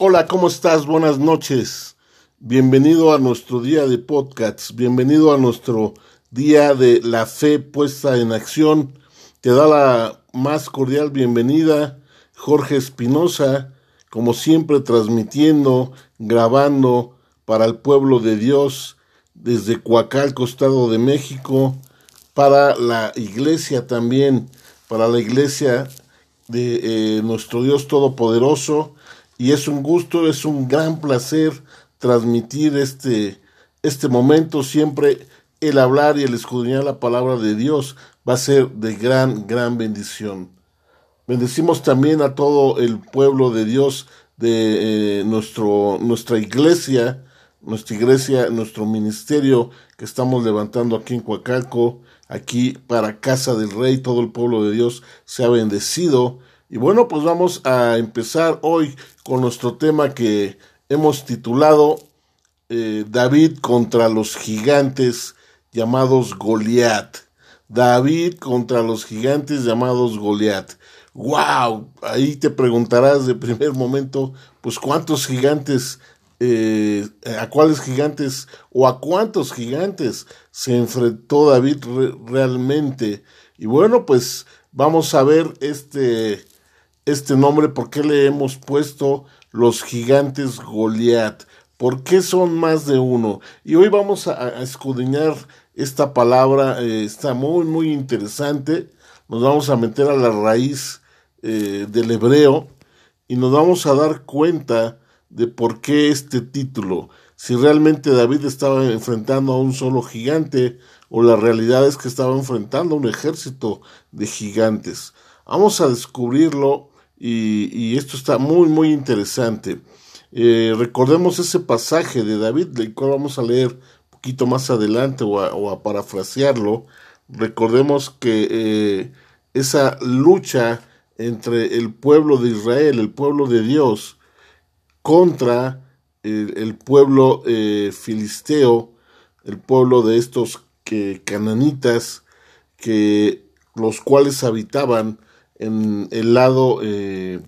Hola, ¿cómo estás? Buenas noches. Bienvenido a nuestro día de podcasts. Bienvenido a nuestro día de la fe puesta en acción. Te da la más cordial bienvenida Jorge Espinosa, como siempre transmitiendo, grabando para el pueblo de Dios desde Coacalco, Estado de México, para la iglesia también, para la iglesia de eh, nuestro Dios Todopoderoso. Y es un gusto, es un gran placer transmitir este, este momento. Siempre el hablar y el escudriñar la palabra de Dios va a ser de gran, gran bendición. Bendecimos también a todo el pueblo de Dios de eh, nuestro, nuestra iglesia, nuestra iglesia, nuestro ministerio que estamos levantando aquí en Coacalco, aquí para Casa del Rey, todo el pueblo de Dios se ha bendecido. Y bueno, pues vamos a empezar hoy con nuestro tema que hemos titulado eh, David contra los gigantes llamados Goliat. David contra los gigantes llamados Goliat wow, ahí te preguntarás de primer momento, pues cuántos gigantes, eh, a cuáles gigantes o a cuántos gigantes se enfrentó David realmente. Y bueno, pues vamos a ver este, este nombre, por qué le hemos puesto los gigantes Goliat. ¿Por qué son más de uno? Y hoy vamos a, escudriñar esta palabra, eh, está muy, muy interesante. Nos vamos a meter a la raíz eh, del hebreo y nos vamos a dar cuenta de por qué este título, si realmente David estaba enfrentando a un solo gigante o la realidad es que estaba enfrentando a un ejército de gigantes. Vamos a descubrirlo y, esto está muy muy interesante. Eh, recordemos ese pasaje de David, el cual vamos a leer un poquito más adelante o a, parafrasearlo. Recordemos que eh, esa lucha entre el pueblo de Israel, el pueblo de Dios, contra el, pueblo eh, filisteo, el pueblo de estos que, cananitas, que, los cuales habitaban en el lado eh,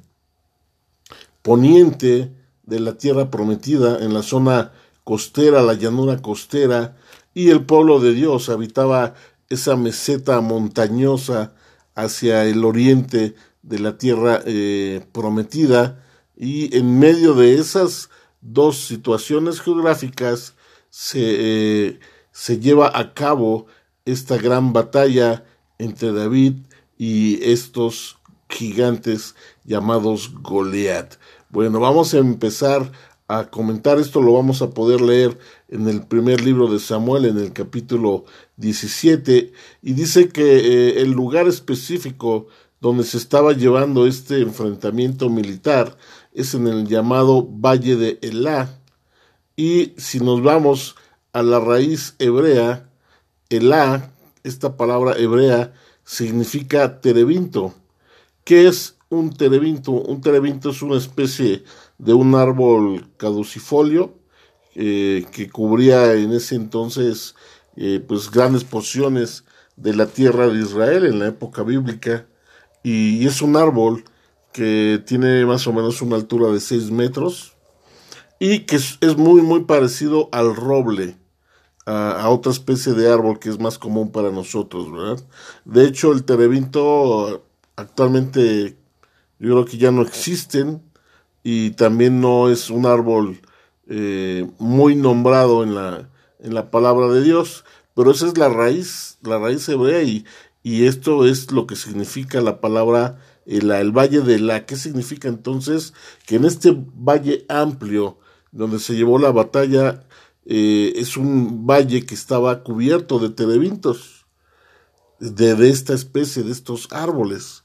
poniente de la tierra prometida, en la zona costera, la llanura costera, y el pueblo de Dios habitaba esa meseta montañosa hacia el oriente de la tierra eh, prometida y en medio de esas dos situaciones geográficas se, eh, se lleva a cabo esta gran batalla entre David y estos gigantes llamados Goliat. Bueno, vamos a empezar a comentar esto, lo vamos a poder leer en el primer libro de Samuel, en el capítulo 17, y dice que eh, el lugar específico donde se estaba llevando este enfrentamiento militar es en el llamado Valle de Elá. Y si nos vamos a la raíz hebrea, Elá, esta palabra hebrea, significa terebinto. ¿Qué es un terebinto? Un terebinto es una especie de un árbol caducifolio eh, que cubría en ese entonces eh, pues grandes porciones de la tierra de Israel en la época bíblica y es un árbol que tiene más o menos una altura de 6 metros y que es, muy muy parecido al roble, a, otra especie de árbol que es más común para nosotros, ¿verdad? De hecho, el terebinto actualmente yo creo que ya no existen y también no es un árbol eh, muy nombrado en la, en la palabra de Dios, pero esa es la raíz, la raíz hebrea y, y esto es lo que significa la palabra el, el valle de la. ¿Qué significa entonces? Que en este valle amplio donde se llevó la batalla eh, es un valle que estaba cubierto de terebintos, de, de, esta especie, de estos árboles.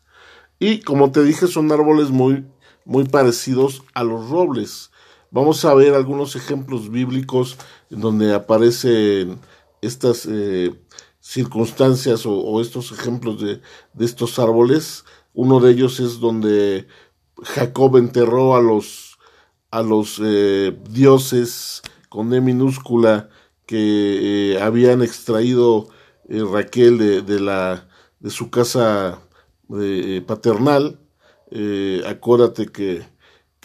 Y como te dije, son árboles muy, muy parecidos a los robles. Vamos a ver algunos ejemplos bíblicos en donde aparecen estas eh, circunstancias o, estos ejemplos de, de, estos árboles. Uno de ellos es donde Jacob enterró a los, a los eh, dioses con E minúscula que eh, habían extraído eh, Raquel de, de, la, de su casa paternal. acuérdate que,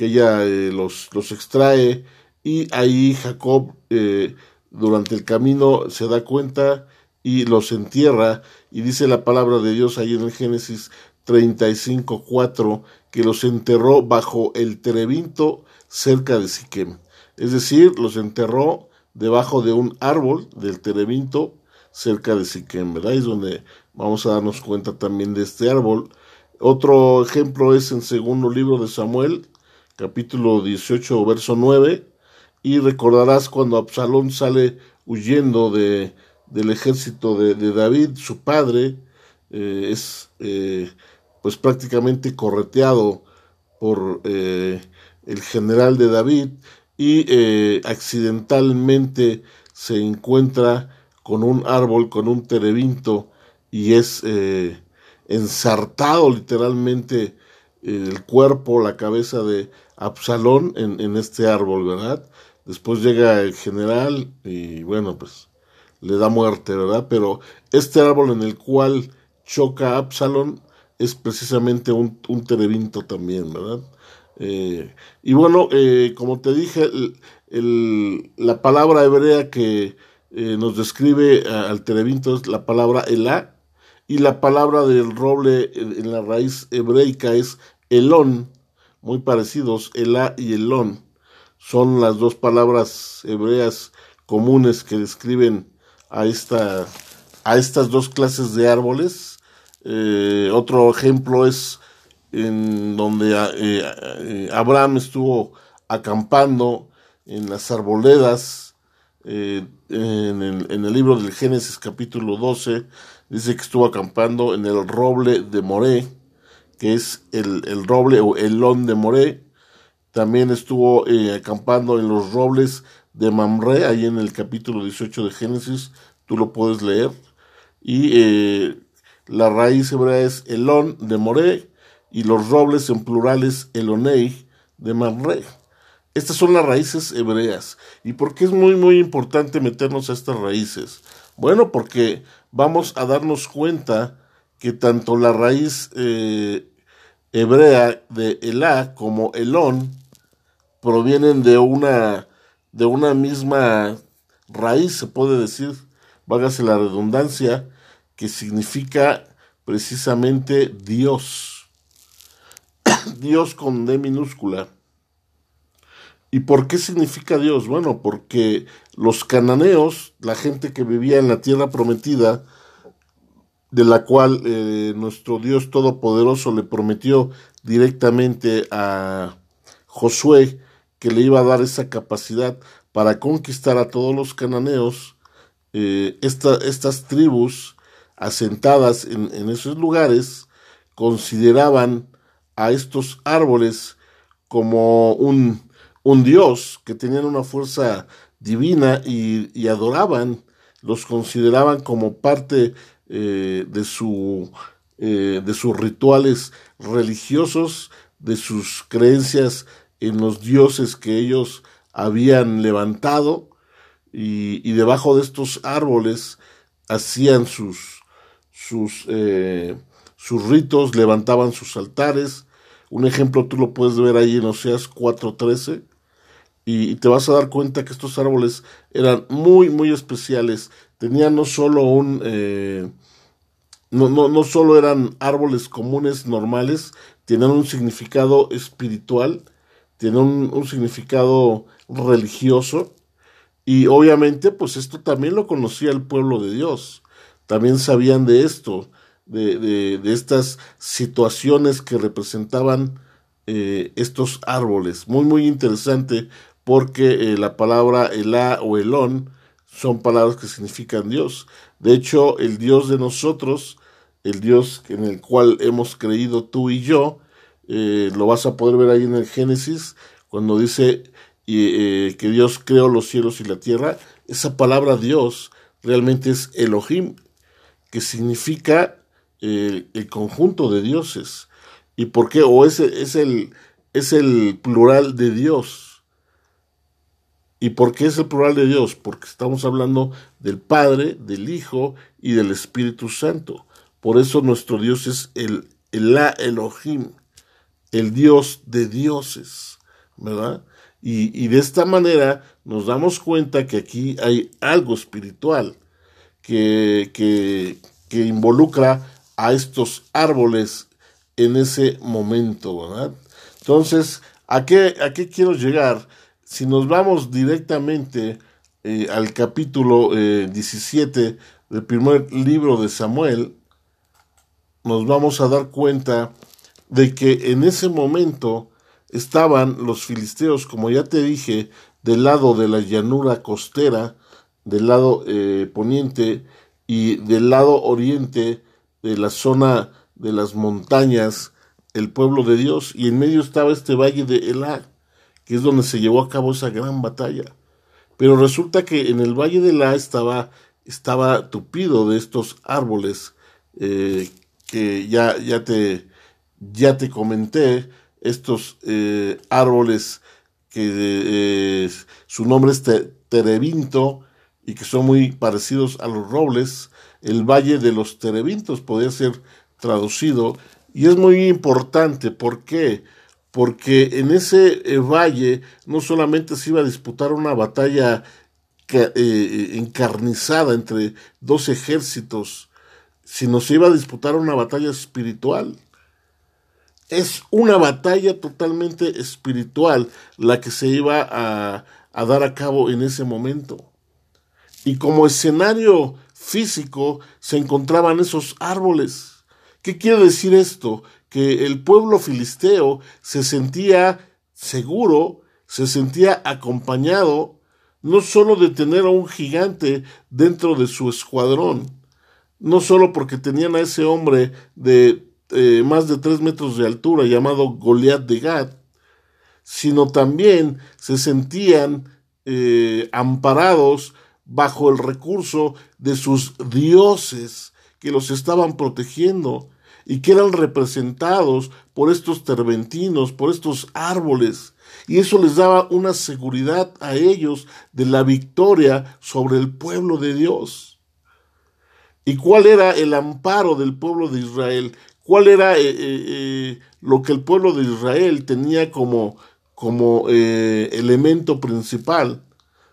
que ella eh, los, los extrae y ahí Jacob eh, durante el camino se da cuenta y los entierra y dice la palabra de Dios ahí en el Génesis 35, 4 que los enterró bajo el terebinto cerca de Siquem. Es decir, los enterró debajo de un árbol del terebinto cerca de Siquem, ¿verdad? Es donde vamos a darnos cuenta también de este árbol. Otro ejemplo es en segundo libro de Samuel, capítulo 18, verso 9, y recordarás cuando Absalón sale huyendo de, del ejército de, David, su padre, eh, es eh, pues prácticamente correteado por eh, el general de David y accidentalmente se encuentra con un árbol, con un terebinto y es ensartado literalmente el cuerpo, la cabeza de Absalón en, en este árbol, ¿verdad? Después llega el general y bueno, pues le da muerte, ¿verdad? Pero este árbol en el cual choca Absalón es precisamente un, un terebinto también, ¿verdad? Eh, y bueno, eh, como te dije, la palabra hebrea que eh, nos describe al terebinto es la palabra elá, y la palabra del roble en la raíz hebreica es elón, muy parecidos, elá y elón. Son las dos palabras hebreas comunes que describen a, esta, a estas dos clases de árboles. Eh, otro ejemplo es en donde eh, eh, Abraham estuvo acampando en las arboledas, en el, en, el, libro del Génesis capítulo 12, dice que estuvo acampando en el roble de Moré, que es el, el roble o el lón de Moré. También estuvo acampando en los robles de Mamre, ahí en el capítulo 18 de Génesis, tú lo puedes leer. Y eh, la raíz hebrea es Elón de Moré y los robles en plurales Elonei de Mamre. Estas son las raíces hebreas. ¿Y por qué es muy, muy importante meternos a estas raíces? Bueno, porque vamos a darnos cuenta que tanto la raíz eh, hebrea de Elá como Elón provienen de una de una misma raíz, se puede decir, vágase la redundancia, que significa precisamente Dios. Dios con D minúscula. ¿Y por qué significa Dios? Bueno, porque los cananeos, la gente que vivía en la tierra prometida, de la cual eh, nuestro Dios Todopoderoso le prometió directamente a Josué, que le iba a dar esa capacidad para conquistar a todos los cananeos, eh, estas tribus asentadas en, esos lugares consideraban a estos árboles como un, un dios, que tenían una fuerza divina y, adoraban, los consideraban como parte eh, de, su, eh, de sus rituales religiosos, de sus creencias en los dioses que ellos habían levantado y, debajo de estos árboles hacían sus, sus, eh, sus ritos, levantaban sus altares. Un ejemplo tú lo puedes ver ahí en Oseas 4.13 y, y te vas a dar cuenta que estos árboles eran muy, muy especiales. Tenían no solo un... Eh, no, no, no solo eran árboles comunes, normales, tenían un significado espiritual tiene un, significado religioso y obviamente pues esto también lo conocía el pueblo de Dios, también sabían de esto, de, de, estas situaciones que representaban eh, estos árboles. Muy muy interesante porque eh, la palabra Elá o Elón son palabras que significan Dios. De hecho, el Dios de nosotros, el Dios en el cual hemos creído tú y yo, eh, lo vas a poder ver ahí en el Génesis, cuando dice que Dios creó los cielos y la tierra, esa palabra Dios realmente es Elohim, que significa el conjunto de dioses. ¿Y por qué? O es, es, el, es el plural de Dios. ¿Y por qué es el plural de Dios? Porque estamos hablando del Padre, del Hijo y del Espíritu Santo. Por eso nuestro Dios es el, el Elohim el Dios de dioses. ¿verdad? Y, de esta manera nos damos cuenta que aquí hay algo espiritual que, que, que involucra a estos árboles en ese momento, ¿verdad? Entonces, ¿a qué, a qué quiero llegar? Si nos vamos directamente eh, al capítulo 17 eh, del primer libro de Samuel, nos vamos a dar cuenta de que en ese momento estaban los filisteos, como ya te dije, del lado de la llanura costera, del lado eh, poniente y del lado oriente de la zona de las montañas, el pueblo de Dios, y en medio estaba este valle de Elá, que es donde se llevó a cabo esa gran batalla. Pero resulta que en el valle de Elá estaba, estaba tupido de estos árboles eh, que ya, ya, te, ya te comenté, estos eh, árboles que eh, su nombre es terebinto y que son muy parecidos a los robles, el Valle de los Terebintos podría ser traducido y es muy importante, ¿por qué? Porque en ese eh, valle no solamente se iba a disputar una batalla encarnizada entre dos ejércitos, sino se iba a disputar una batalla espiritual. Es una batalla totalmente espiritual la que se iba a dar a cabo en ese momento. Y como escenario físico se encontraban esos árboles. ¿Qué quiere decir esto? Que el pueblo filisteo se sentía seguro, se sentía acompañado, no solo de tener a un gigante dentro de su escuadrón, no solo porque tenían a ese hombre de eh, más de tres metros de altura llamado Goliat de Gad, sino también se sentían eh, amparados bajo el recurso de sus dioses que los estaban protegiendo y que eran representados por estos terventinos, por estos árboles, y eso les daba una seguridad a ellos de la victoria sobre el pueblo de Dios. ¿Y cuál era el amparo del pueblo de Israel? ¿Cuál era eh, eh, eh, lo que el pueblo de Israel tenía como, como elemento principal?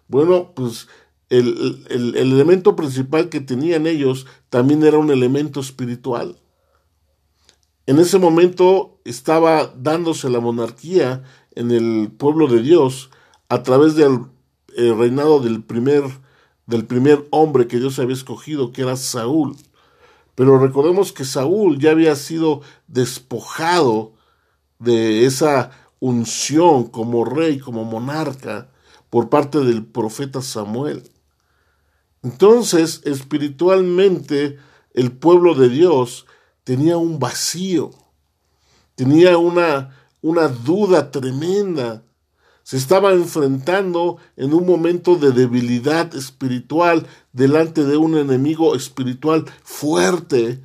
Bueno, pues el, el, elemento principal que tenían ellos también era un elemento espiritual. En ese momento estaba dándose la monarquía en el pueblo de Dios a través del reinado del primer del primer hombre que Dios había escogido, que era Saúl. Pero recordemos que Saúl ya había sido despojado de esa unción como rey, como monarca, por parte del profeta Samuel. Entonces, espiritualmente, el pueblo de Dios tenía un vacío, tenía una, una duda tremenda se estaba enfrentando en un momento de debilidad espiritual delante de un enemigo espiritual fuerte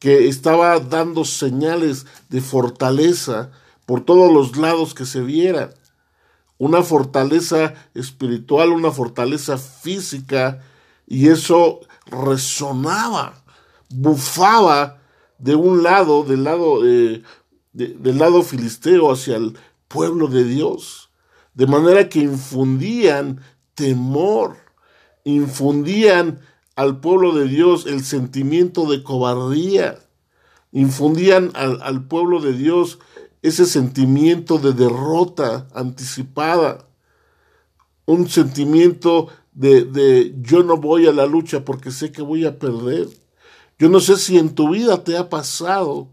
que estaba dando señales de fortaleza por todos los lados que se vieran. Una fortaleza espiritual, una fortaleza física, y eso resonaba, bufaba de un lado, del lado, eh, del lado filisteo hacia el pueblo de Dios de manera que infundían temor, infundían al pueblo de Dios el sentimiento de cobardía, infundían al, pueblo de Dios ese sentimiento de derrota anticipada, un sentimiento de, de, yo no voy a la lucha porque sé que voy a perder. Yo no sé si en tu vida te ha pasado,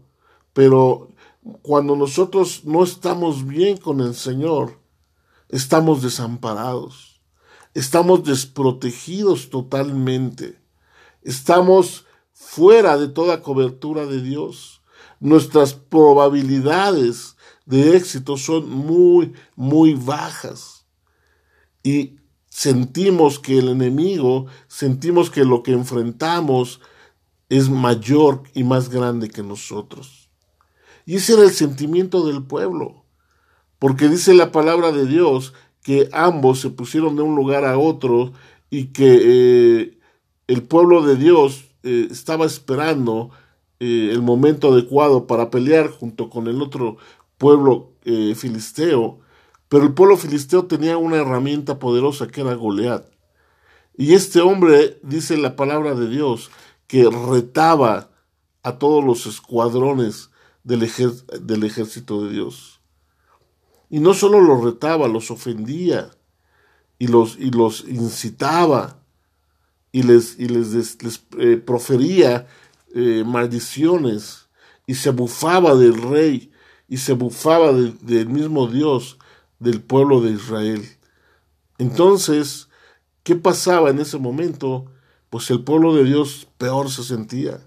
pero cuando nosotros no estamos bien con el Señor, estamos desamparados, estamos desprotegidos totalmente, estamos fuera de toda cobertura de Dios. Nuestras probabilidades de éxito son muy, muy bajas. Y sentimos que el enemigo, sentimos que lo que enfrentamos es mayor y más grande que nosotros. Y ese era el sentimiento del pueblo porque dice la palabra de Dios que ambos se pusieron de un lugar a otro y que eh, el pueblo de Dios eh, estaba esperando eh, el momento adecuado para pelear junto con el otro pueblo filisteo, Pero el pueblo filisteo tenía una herramienta poderosa que era Goliat. Y este hombre, dice la palabra de Dios, que retaba a todos los escuadrones del, ejército de Dios. Y no solo los retaba, los ofendía y los, y los incitaba y les, les, les, eh, profería eh, maldiciones y se bufaba del rey y se bufaba del mismo Dios del pueblo de Israel. Entonces, ¿qué pasaba en ese momento? Pues el pueblo de Dios peor se sentía.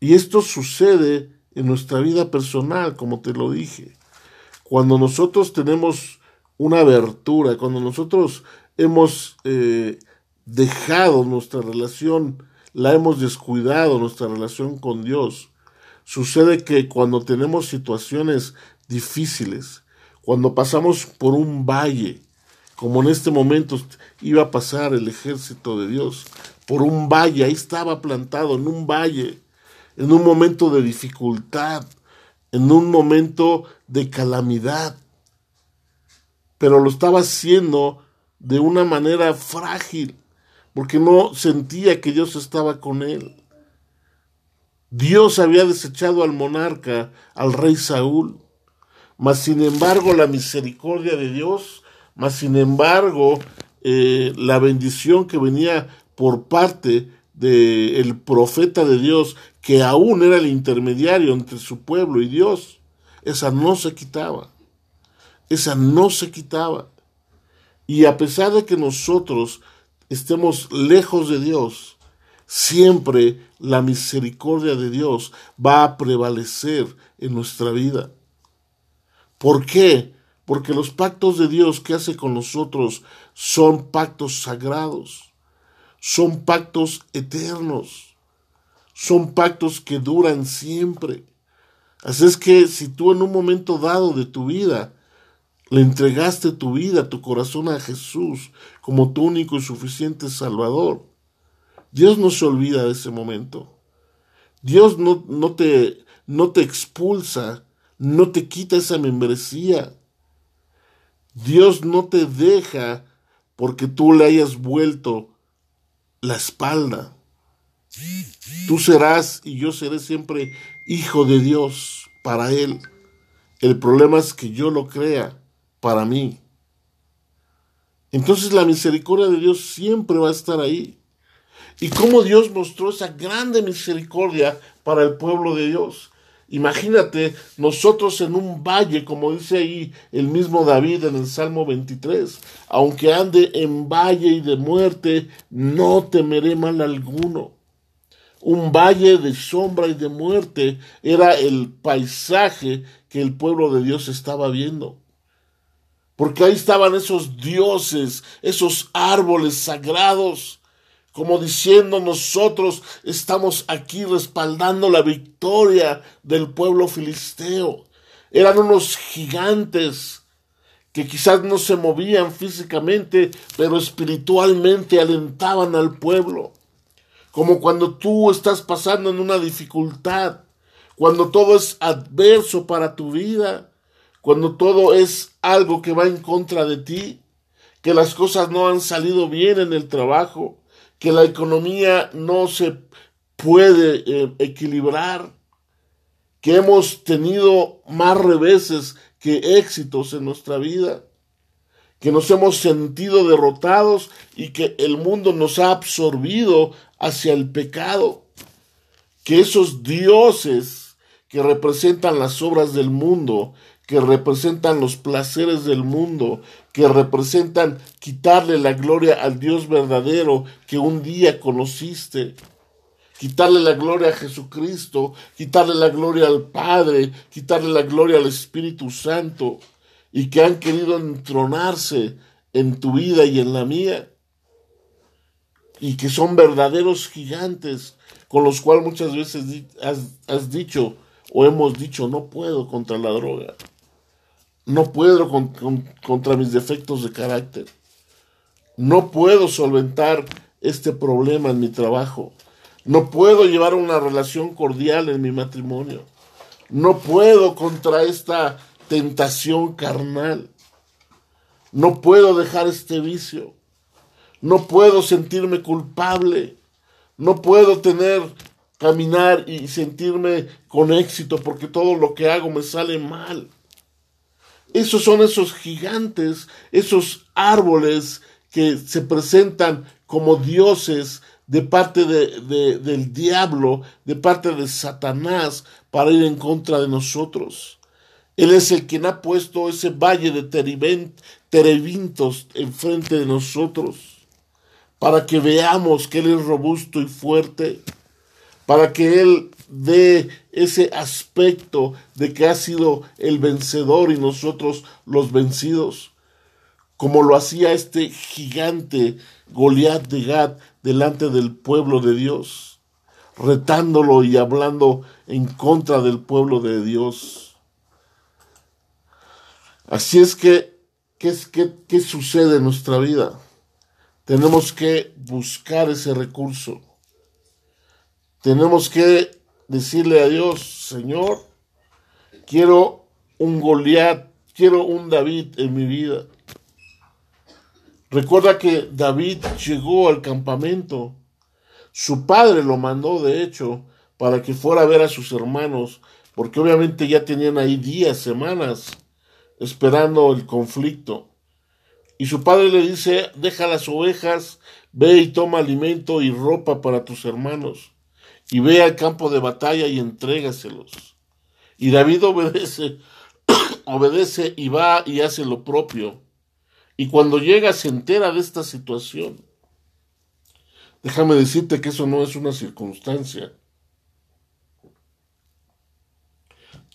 Y esto sucede en nuestra vida personal, como te lo dije. Cuando nosotros tenemos una abertura, cuando nosotros hemos eh, dejado nuestra relación, la hemos descuidado, nuestra relación con Dios, sucede que cuando tenemos situaciones difíciles, cuando pasamos por un valle, como en este momento iba a pasar el ejército de Dios, por un valle, ahí estaba plantado en un valle, en un momento de dificultad, en un momento de calamidad, pero lo estaba haciendo de una manera frágil, porque no sentía que Dios estaba con él. Dios había desechado al monarca, al rey Saúl, mas sin embargo la misericordia de Dios, mas sin embargo eh, la bendición que venía por parte del profeta de Dios, que aún era el intermediario entre su pueblo y Dios, esa no se quitaba. Esa no se quitaba. Y a pesar de que nosotros estemos lejos de Dios, siempre la misericordia de Dios va a prevalecer en nuestra vida. ¿Por qué? Porque los pactos de Dios que hace con nosotros son pactos sagrados son pactos eternos, son pactos que duran siempre. Así es que si tú en un momento dado de tu vida le entregaste tu vida, tu corazón a Jesús como tu único y suficiente Salvador, Dios no se olvida de ese momento. Dios no, no, te, no te expulsa, no te quita esa membresía. Dios no te deja porque tú le hayas vuelto la espalda. Tú serás y yo seré siempre hijo de Dios para Él. El problema es que yo lo crea para mí. Entonces la misericordia de Dios siempre va a estar ahí. Y cómo Dios mostró esa grande misericordia para el pueblo de Dios. Imagínate nosotros en un valle, como dice ahí el mismo David en el Salmo 23, aunque ande en valle y de muerte, no temeré mal alguno. Un valle de sombra y de muerte era el paisaje que el pueblo de Dios estaba viendo. Porque ahí estaban esos dioses, esos árboles sagrados, como diciendo nosotros estamos aquí respaldando la victoria del pueblo filisteo. Eran unos gigantes que quizás no se movían físicamente, pero espiritualmente alentaban al pueblo. Como cuando tú estás pasando en una dificultad, cuando todo es adverso para tu vida, cuando todo es algo que va en contra de ti, que las cosas no han salido bien en el trabajo, que la economía no se puede eh, equilibrar, que hemos tenido más reveses que éxitos en nuestra vida, que nos hemos sentido derrotados y que el mundo nos ha absorbido hacia el pecado, que esos dioses que representan las obras del mundo, que representan los placeres del mundo, que representan quitarle la gloria al Dios verdadero que un día conociste, quitarle la gloria a Jesucristo, quitarle la gloria al Padre, quitarle la gloria al Espíritu Santo, y que han querido entronarse en tu vida y en la mía, y que son verdaderos gigantes con los cuales muchas veces has, has dicho o hemos dicho, no puedo contra la droga. No puedo contra mis defectos de carácter. No puedo solventar este problema en mi trabajo. No puedo llevar una relación cordial en mi matrimonio. No puedo contra esta tentación carnal. No puedo dejar este vicio. No puedo sentirme culpable. No puedo tener, caminar y sentirme con éxito porque todo lo que hago me sale mal. Esos son esos gigantes, esos árboles que se presentan como dioses de parte de, del diablo, de parte de Satanás, para ir en contra de nosotros. Él es el quien ha puesto ese valle de terebintos enfrente de nosotros, para que veamos que Él es robusto y fuerte, para que Él dé ese aspecto de que ha sido el vencedor y nosotros los vencidos, como lo hacía este gigante Goliat de Gad delante del pueblo de Dios, retándolo y hablando en contra del pueblo de Dios. Así es que, ¿qué, qué, qué sucede en nuestra vida? Tenemos que buscar ese recurso. Tenemos que decirle a Dios, Señor, quiero un Goliat, quiero un David en mi vida. Recuerda que David llegó al campamento. Su padre lo mandó, de hecho, para que fuera a ver a sus hermanos, porque obviamente ya tenían ahí días, semanas, esperando el conflicto. Y su padre le dice, deja las ovejas, ve y toma alimento y ropa para tus hermanos, y ve al campo de batalla y entrégaselos. Y David obedece, obedece y va y hace lo propio. Y cuando llega se entera de esta situación. Déjame decirte que eso no es una circunstancia.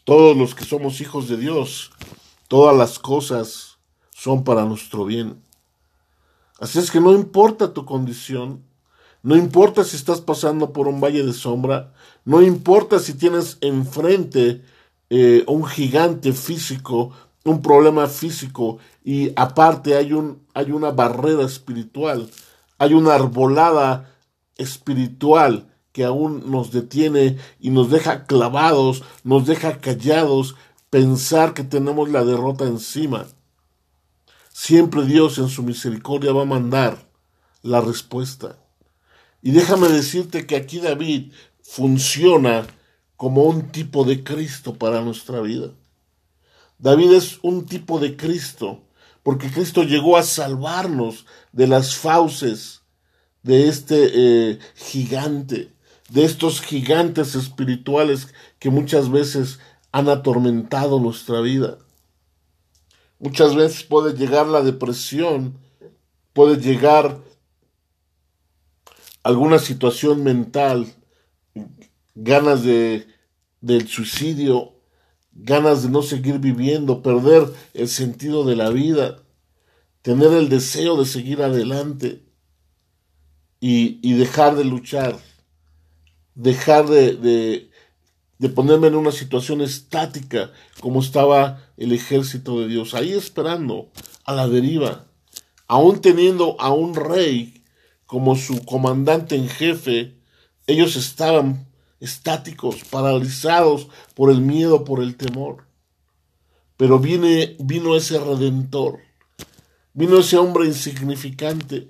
Todos los que somos hijos de Dios, todas las cosas son para nuestro bien. Así es que no importa tu condición, no importa si estás pasando por un valle de sombra, no importa si tienes enfrente eh, un gigante físico un problema físico y aparte hay, un, hay una barrera espiritual, hay una arbolada espiritual que aún nos detiene y nos deja clavados, nos deja callados, pensar que tenemos la derrota encima. Siempre Dios en su misericordia va a mandar la respuesta. Y déjame decirte que aquí David funciona como un tipo de Cristo para nuestra vida. David es un tipo de Cristo, porque Cristo llegó a salvarnos de las fauces de este eh, gigante, de estos gigantes espirituales que muchas veces han atormentado nuestra vida. Muchas veces puede llegar la depresión, puede llegar alguna situación mental, ganas de, del suicidio ganas de no seguir viviendo, perder el sentido de la vida, tener el deseo de seguir adelante y, dejar de luchar, dejar de, de, de, ponerme en una situación estática como estaba el ejército de Dios, ahí esperando a la deriva, aún teniendo a un rey como su comandante en jefe, ellos estaban estáticos, paralizados por el miedo, por el temor. Pero viene, vino ese redentor, vino ese hombre insignificante,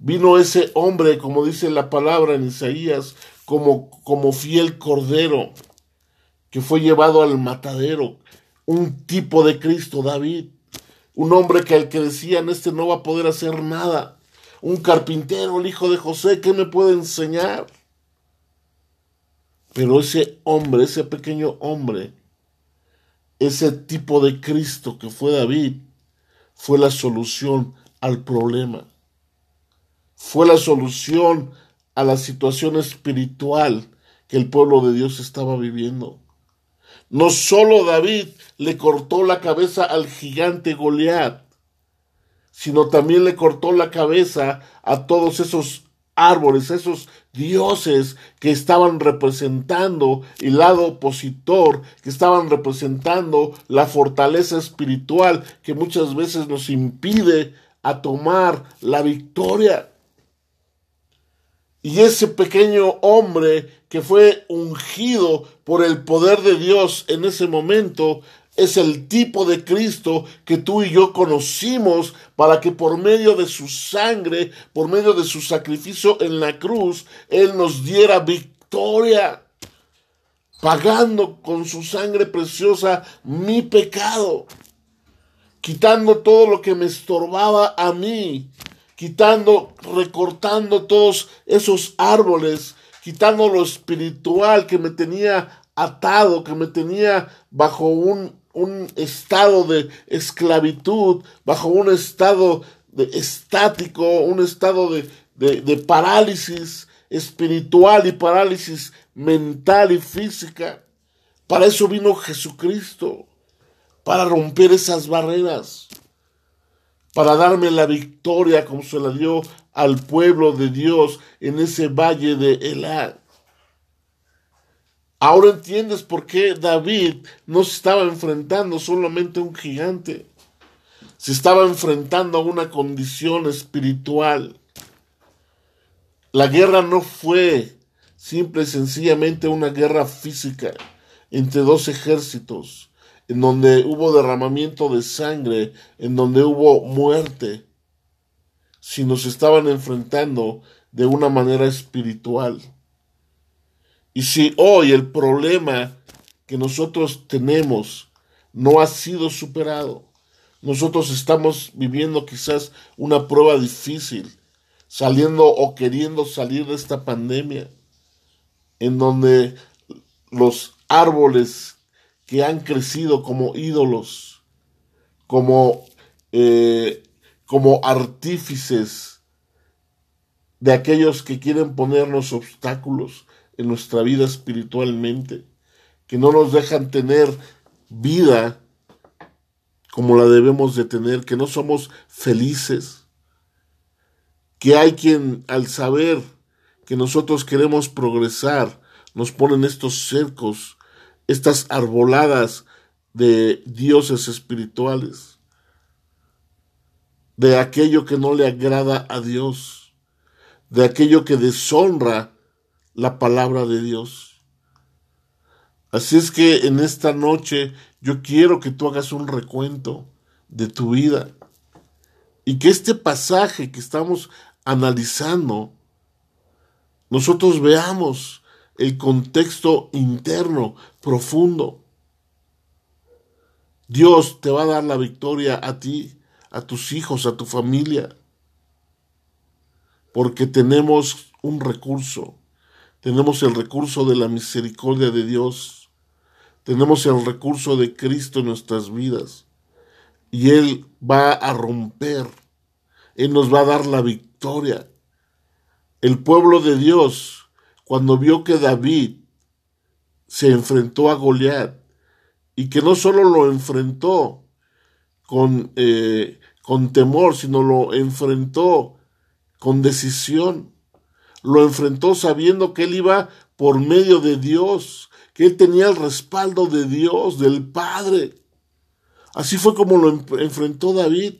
vino ese hombre, como dice la palabra en Isaías, como, como fiel cordero, que fue llevado al matadero, un tipo de Cristo, David, un hombre que al que decían, este no va a poder hacer nada, un carpintero, el hijo de José, ¿qué me puede enseñar? Pero ese hombre, ese pequeño hombre, ese tipo de Cristo que fue David, fue la solución al problema. Fue la solución a la situación espiritual que el pueblo de Dios estaba viviendo. No solo David le cortó la cabeza al gigante Goliat, sino también le cortó la cabeza a todos esos árboles, esos dioses que estaban representando el lado opositor, que estaban representando la fortaleza espiritual que muchas veces nos impide a tomar la victoria. Y ese pequeño hombre que fue ungido por el poder de Dios en ese momento, es el tipo de Cristo que tú y yo conocimos para que por medio de su sangre, por medio de su sacrificio en la cruz, Él nos diera victoria, pagando con su sangre preciosa mi pecado, quitando todo lo que me estorbaba a mí, quitando, recortando todos esos árboles, quitando lo espiritual que me tenía atado, que me tenía bajo un un estado de esclavitud, bajo un estado de estático, un estado de, de parálisis espiritual y parálisis mental y física. Para eso vino Jesucristo, para romper esas barreras, para darme la victoria como se la dio al pueblo de Dios en ese valle de Elá. Ahora entiendes por qué David no se estaba enfrentando solamente a un gigante, se estaba enfrentando a una condición espiritual. La guerra no fue simple y sencillamente una guerra física entre dos ejércitos, en donde hubo derramamiento de sangre, en donde hubo muerte, sino se estaban enfrentando de una manera espiritual. Y si hoy el problema que nosotros tenemos no ha sido superado, nosotros estamos viviendo quizás una prueba difícil, saliendo o queriendo salir de esta pandemia, en donde los árboles que han crecido como ídolos, como, eh, como artífices de aquellos que quieren ponernos obstáculos, en nuestra vida espiritualmente, que no nos dejan tener vida como la debemos de tener, que no somos felices, que hay quien al saber que nosotros queremos progresar, nos ponen estos cercos, estas arboladas de dioses espirituales, de aquello que no le agrada a Dios, de aquello que deshonra la palabra de Dios. Así es que en esta noche yo quiero que tú hagas un recuento de tu vida y que este pasaje que estamos analizando, nosotros veamos el contexto interno, profundo. Dios te va a dar la victoria a ti, a tus hijos, a tu familia, porque tenemos un recurso tenemos el recurso de la misericordia de Dios, tenemos el recurso de Cristo en nuestras vidas. Y Él va a romper, Él nos va a dar la victoria. El pueblo de Dios, cuando vio que David se enfrentó a Goliat y que no solo lo enfrentó con, eh, con temor, sino lo enfrentó con decisión lo enfrentó sabiendo que él iba por medio de Dios, que él tenía el respaldo de Dios, del Padre. Así fue como lo enfrentó David.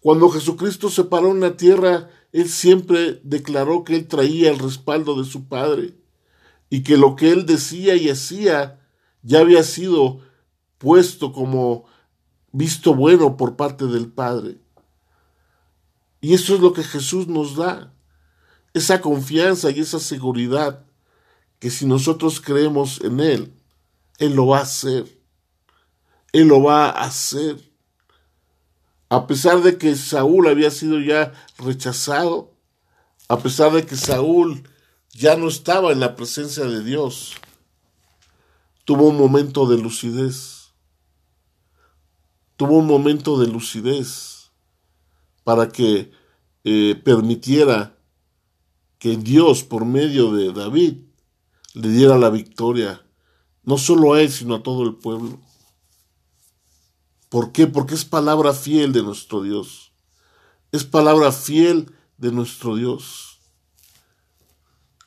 Cuando Jesucristo se paró en la tierra, él siempre declaró que él traía el respaldo de su Padre y que lo que él decía y hacía ya había sido puesto como visto bueno por parte del Padre. Y eso es lo que Jesús nos da esa confianza y esa seguridad que si nosotros creemos en Él, Él lo va a hacer. Él lo va a hacer. A pesar de que Saúl había sido ya rechazado, a pesar de que Saúl ya no estaba en la presencia de Dios, tuvo un momento de lucidez. Tuvo un momento de lucidez para que eh, permitiera que Dios, por medio de David, le diera la victoria, no solo a él, sino a todo el pueblo. ¿Por qué? Porque es palabra fiel de nuestro Dios. Es palabra fiel de nuestro Dios.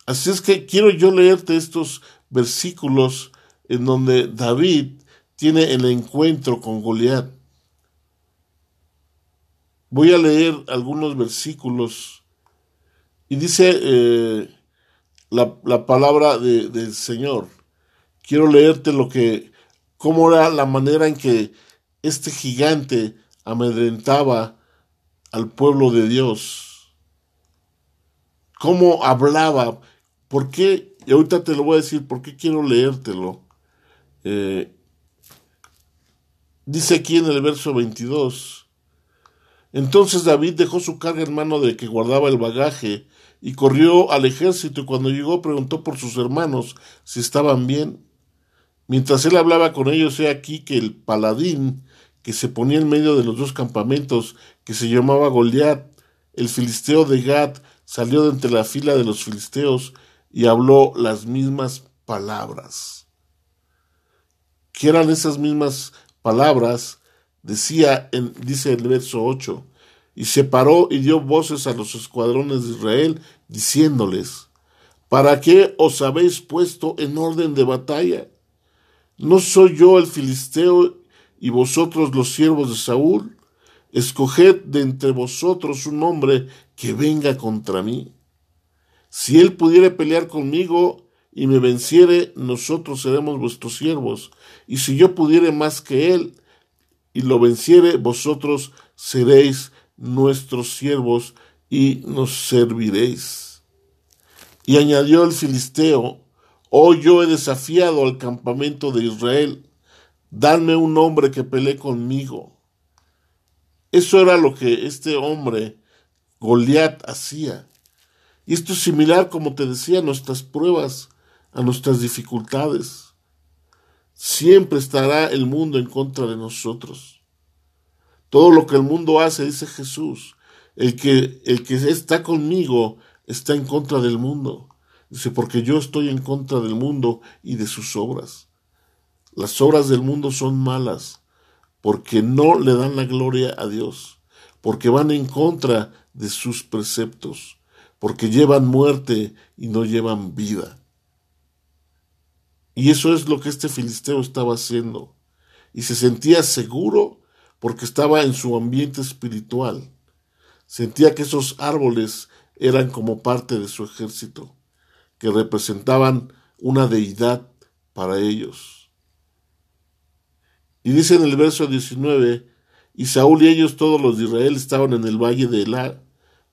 Así es que quiero yo leerte estos versículos en donde David tiene el encuentro con Goliat. Voy a leer algunos versículos y dice eh, la, palabra del Señor. Quiero leerte lo que cómo era la manera en que este gigante amedrentaba al pueblo de Dios, cómo hablaba, por qué, y ahorita te lo voy a decir, por qué quiero leértelo. Eh, dice aquí en el verso 22, entonces David dejó su carga en mano de que guardaba el bagaje y corrió al ejército y cuando llegó preguntó por sus hermanos si estaban bien. Mientras él hablaba con ellos, he aquí que el paladín que se ponía en medio de los dos campamentos, que se llamaba Goliat, el filisteo de Gad, salió de entre la fila de los filisteos y habló las mismas palabras. ¿Qué eran esas mismas palabras? Decía, dice el verso 8, y se paró y dio voces a los escuadrones de Israel, diciéndoles, ¿para qué os habéis puesto en orden de batalla? ¿No soy yo el filisteo y vosotros los siervos de Saúl? Escoged de entre vosotros un hombre que venga contra mí. Si él pudiere pelear conmigo y me venciere, nosotros seremos vuestros siervos. Y si yo pudiere más que él y lo venciere, vosotros seréis nuestros siervos y nos serviréis. Y añadió el filisteo, Hoy yo he desafiado al campamento de Israel, dadme un hombre que pelee conmigo. Eso era lo que este hombre, Goliat, hacía. Y esto es similar, como te decía, a nuestras pruebas, a nuestras dificultades. Siempre estará el mundo en contra de nosotros. Todo lo que el mundo hace, dice Jesús, el que, el que está conmigo está en contra del mundo. Dice, porque yo estoy en contra del mundo y de sus obras. Las obras del mundo son malas, porque no le dan la gloria a Dios, porque van en contra de sus preceptos, porque llevan muerte y no llevan vida. Y eso es lo que este filisteo estaba haciendo. Y se sentía seguro porque estaba en su ambiente espiritual. Sentía que esos árboles eran como parte de su ejército que representaban una deidad para ellos. Y dice en el verso 19, y Saúl y ellos todos los de Israel estaban en el valle de Elá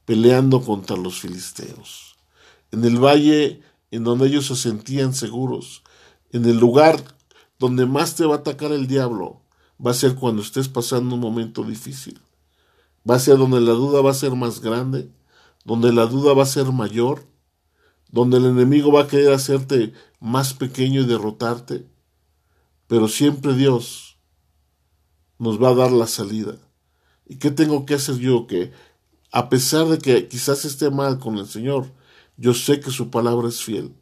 peleando contra los filisteos. En el valle en donde ellos se sentían seguros, en el lugar donde más te va a atacar el diablo, va a ser cuando estés pasando un momento difícil. Va a ser donde la duda va a ser más grande, donde la duda va a ser mayor, donde el enemigo va a querer hacerte más pequeño y derrotarte, pero siempre Dios nos va a dar la salida. ¿Y qué tengo que hacer yo? Que a pesar de que quizás esté mal con el Señor, yo sé que su palabra es fiel.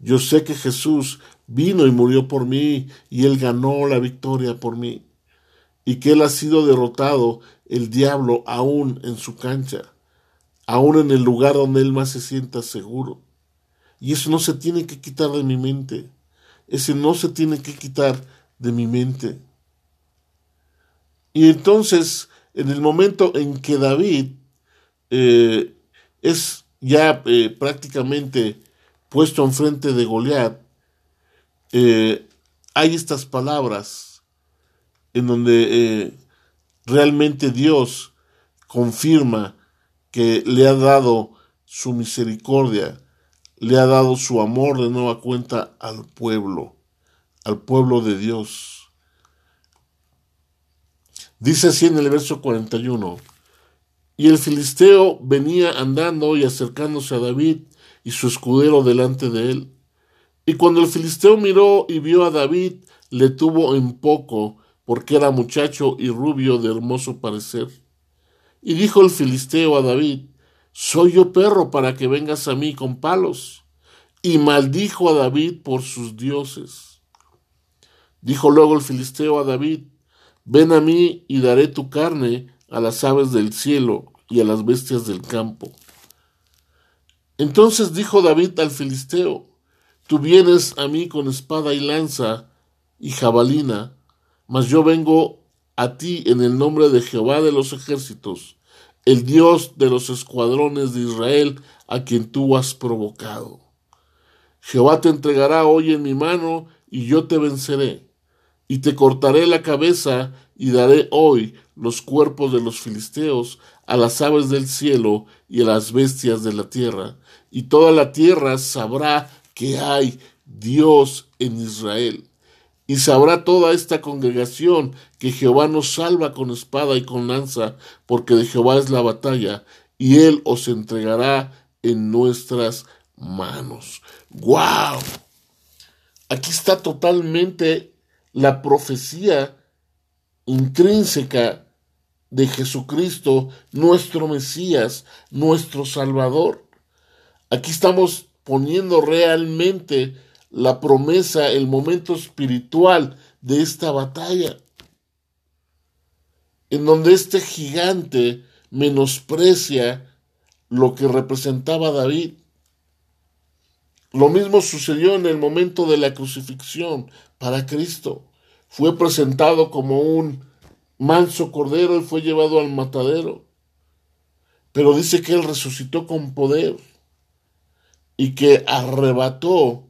Yo sé que Jesús vino y murió por mí y Él ganó la victoria por mí. Y que Él ha sido derrotado el diablo aún en su cancha, aún en el lugar donde Él más se sienta seguro. Y eso no se tiene que quitar de mi mente. Ese no se tiene que quitar de mi mente. Y entonces, en el momento en que David eh, es ya eh, prácticamente puesto enfrente de Goliat, eh, hay estas palabras en donde realmente Dios confirma que le ha dado su misericordia, le ha dado su amor de nueva cuenta al pueblo, al pueblo de Dios. Dice así en el verso 41, y el filisteo venía andando y acercándose a David y su escudero delante de él. Y cuando el filisteo miró y vio a David, le tuvo en poco, porque era muchacho y rubio de hermoso parecer. Y dijo el filisteo a David, ¿Soy yo perro para que vengas a mí con palos? Y maldijo a David por sus dioses. Dijo luego el filisteo a David, Ven a mí y daré tu carne a las aves del cielo y a las bestias del campo. Entonces dijo David al filisteo, Tú vienes a mí con espada y lanza y jabalina, mas yo vengo a ti en el nombre de Jehová de los ejércitos, el Dios de los escuadrones de Israel, a quien tú has provocado. Jehová te entregará hoy en mi mano, y yo te venceré. y te cortaré la cabeza y daré hoy los cuerpos de los filisteos a las aves del cielo y a las bestias de la tierra, y toda la tierra sabrá que hay Dios en Israel. Y sabrá toda esta congregación que Jehová nos salva con espada y con lanza, porque de Jehová es la batalla, y él os entregará en nuestras manos. ¡Wow! Aquí está totalmente la profecía intrínseca de Jesucristo, nuestro Mesías, nuestro Salvador. Aquí estamos poniendo realmente la promesa, el momento espiritual de esta batalla, en donde este gigante menosprecia lo que representaba David. Lo mismo sucedió en el momento de la crucifixión para Cristo. Fue presentado como un manso cordero y fue llevado al matadero. Pero dice que él resucitó con poder y que arrebató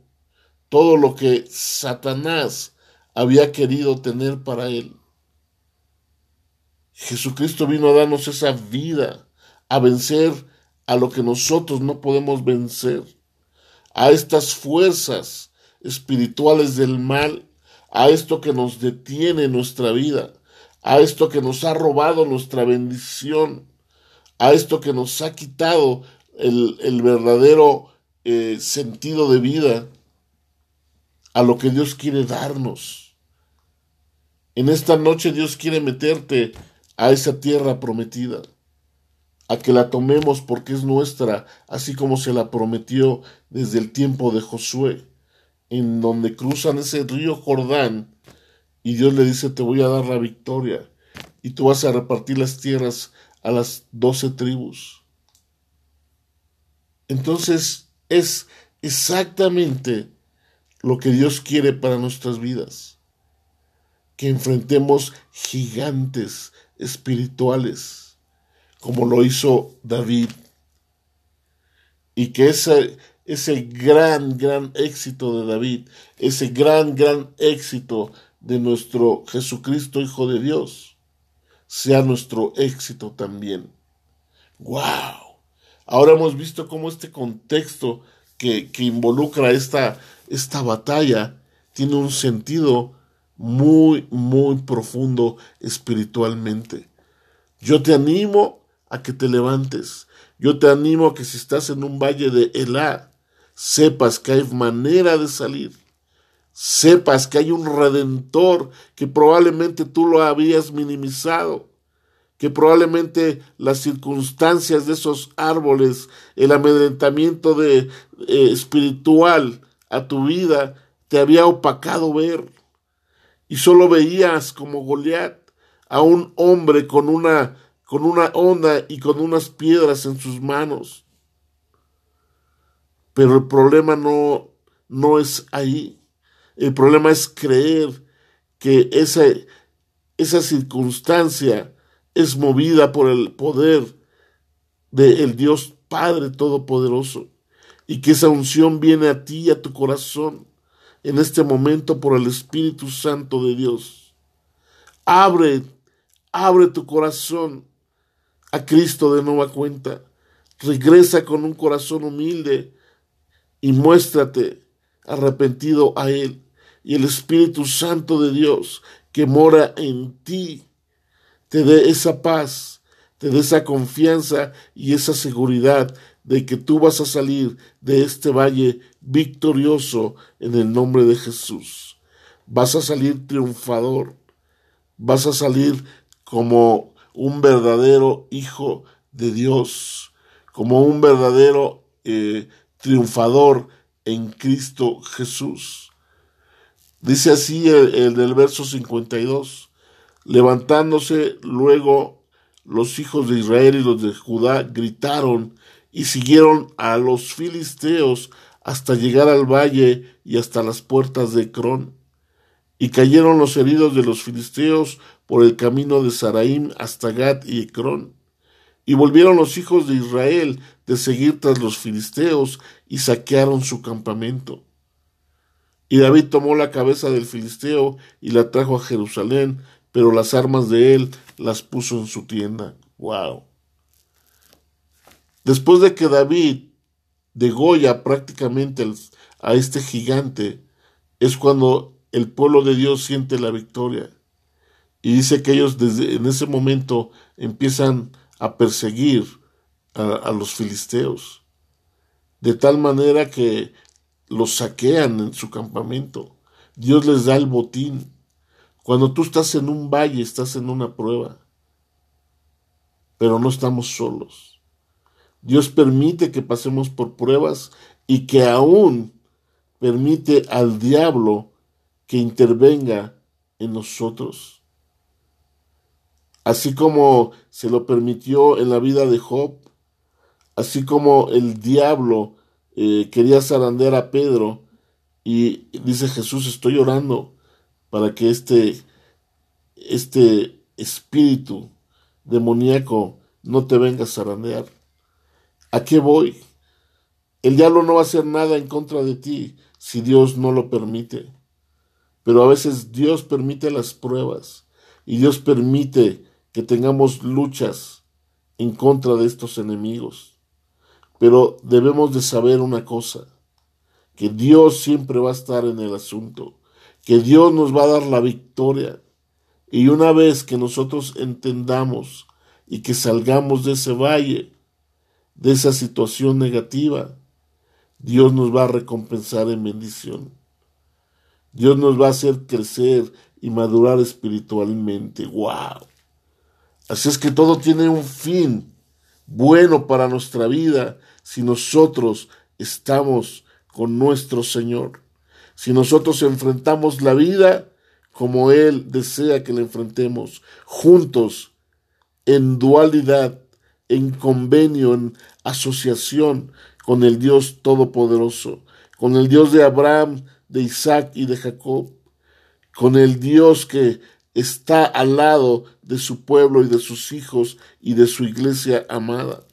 todo lo que Satanás había querido tener para él. Jesucristo vino a darnos esa vida, a vencer a lo que nosotros no podemos vencer, a estas fuerzas espirituales del mal, a esto que nos detiene nuestra vida, a esto que nos ha robado nuestra bendición, a esto que nos ha quitado el, verdadero eh, sentido de vida, a lo que Dios quiere darnos. En esta noche Dios quiere meterte a esa tierra prometida a que la tomemos porque es nuestra, así como se la prometió desde el tiempo de Josué, en donde cruzan ese río Jordán y Dios le dice, te voy a dar la victoria y tú vas a repartir las tierras a las doce tribus. Entonces es exactamente lo que Dios quiere para nuestras vidas, que enfrentemos gigantes espirituales como lo hizo David. Y que ese, ese gran, gran éxito de David, ese gran, gran éxito de nuestro Jesucristo Hijo de Dios, sea nuestro éxito también. ¡Wow! Ahora hemos visto cómo este contexto que, que involucra esta, esta batalla tiene un sentido muy, muy profundo espiritualmente. Yo te animo a que te levantes. Yo te animo a que si estás en un valle de Elá, sepas que hay manera de salir. Sepas que hay un redentor que probablemente tú lo habías minimizado, que probablemente las circunstancias de esos árboles, el amedrentamiento de, eh, espiritual a tu vida te había opacado ver. Y solo veías como Goliat a un hombre con una con una onda y con unas piedras en sus manos. Pero el problema no, no es ahí. El problema es creer que esa, esa circunstancia es movida por el poder del Dios Padre Todopoderoso y que esa unción viene a ti y a tu corazón en este momento por el Espíritu Santo de Dios. Abre, abre tu corazón a Cristo de nueva cuenta. Regresa con un corazón humilde y muéstrate arrepentido a Él. Y el Espíritu Santo de Dios que mora en ti te dé esa paz, te dé esa confianza y esa seguridad de que tú vas a salir de este valle victorioso en el nombre de Jesús. Vas a salir triunfador, vas a salir como un verdadero hijo de Dios, como un verdadero eh, triunfador en Cristo Jesús. Dice así el, del verso 52, levantándose luego los hijos de Israel y los de Judá gritaron y siguieron a los filisteos hasta llegar al valle y hasta las puertas de Cron. Y cayeron los heridos de los filisteos por el camino de Saraim hasta Gad y Ecrón. Y volvieron los hijos de Israel de seguir tras los filisteos y saquearon su campamento. Y David tomó la cabeza del filisteo y la trajo a Jerusalén, pero las armas de él las puso en su tienda. ¡Wow! Después de que David degolla prácticamente a este gigante, es cuando el pueblo de Dios siente la victoria. Y dice que ellos desde en ese momento empiezan a perseguir a, a los filisteos, de tal manera que los saquean en su campamento. Dios les da el botín. Cuando tú estás en un valle, estás en una prueba, pero no estamos solos. Dios permite que pasemos por pruebas y que aún permite al diablo que intervenga en nosotros. Así como se lo permitió en la vida de Job, así como el diablo eh, quería zarandear a Pedro y dice Jesús, estoy orando para que este, este espíritu demoníaco no te venga a zarandear. ¿A qué voy? El diablo no va a hacer nada en contra de ti si Dios no lo permite. Pero a veces Dios permite las pruebas y Dios permite que tengamos luchas en contra de estos enemigos. Pero debemos de saber una cosa, que Dios siempre va a estar en el asunto, que Dios nos va a dar la victoria. Y una vez que nosotros entendamos y que salgamos de ese valle, de esa situación negativa, Dios nos va a recompensar en bendición. Dios nos va a hacer crecer y madurar espiritualmente. ¡Wow! Así es que todo tiene un fin bueno para nuestra vida si nosotros estamos con nuestro Señor. Si nosotros enfrentamos la vida como Él desea que la enfrentemos, juntos, en dualidad, en convenio, en asociación con el Dios Todopoderoso, con el Dios de Abraham, de Isaac y de Jacob, con el Dios que está al lado de su pueblo y de sus hijos y de su iglesia amada.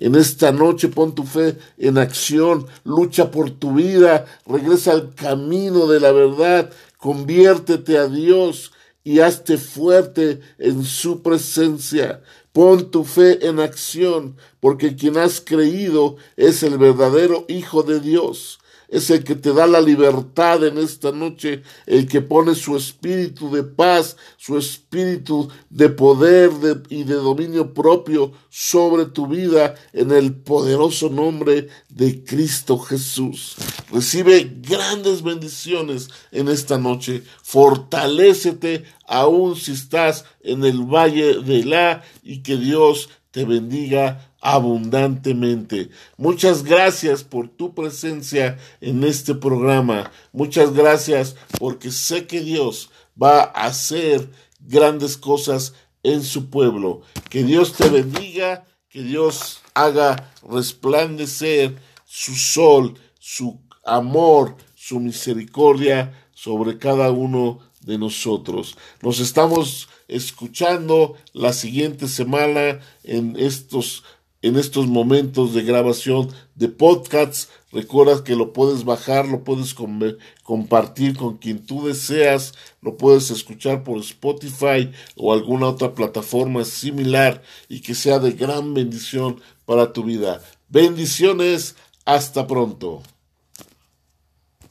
En esta noche pon tu fe en acción, lucha por tu vida, regresa al camino de la verdad, conviértete a Dios y hazte fuerte en su presencia. Pon tu fe en acción, porque quien has creído es el verdadero Hijo de Dios es el que te da la libertad en esta noche, el que pone su espíritu de paz, su espíritu de poder y de dominio propio sobre tu vida en el poderoso nombre de Cristo Jesús. Recibe grandes bendiciones en esta noche. Fortalécete aún si estás en el valle de la y que Dios te bendiga abundantemente. Muchas gracias por tu presencia en este programa. Muchas gracias porque sé que Dios va a hacer grandes cosas en su pueblo. Que Dios te bendiga, que Dios haga resplandecer su sol, su amor, su misericordia sobre cada uno de nosotros. Nos estamos escuchando la siguiente semana en estos en estos momentos de grabación de podcasts. Recuerda que lo puedes bajar, lo puedes compartir con quien tú deseas, lo puedes escuchar por Spotify o alguna otra plataforma similar y que sea de gran bendición para tu vida. Bendiciones, hasta pronto.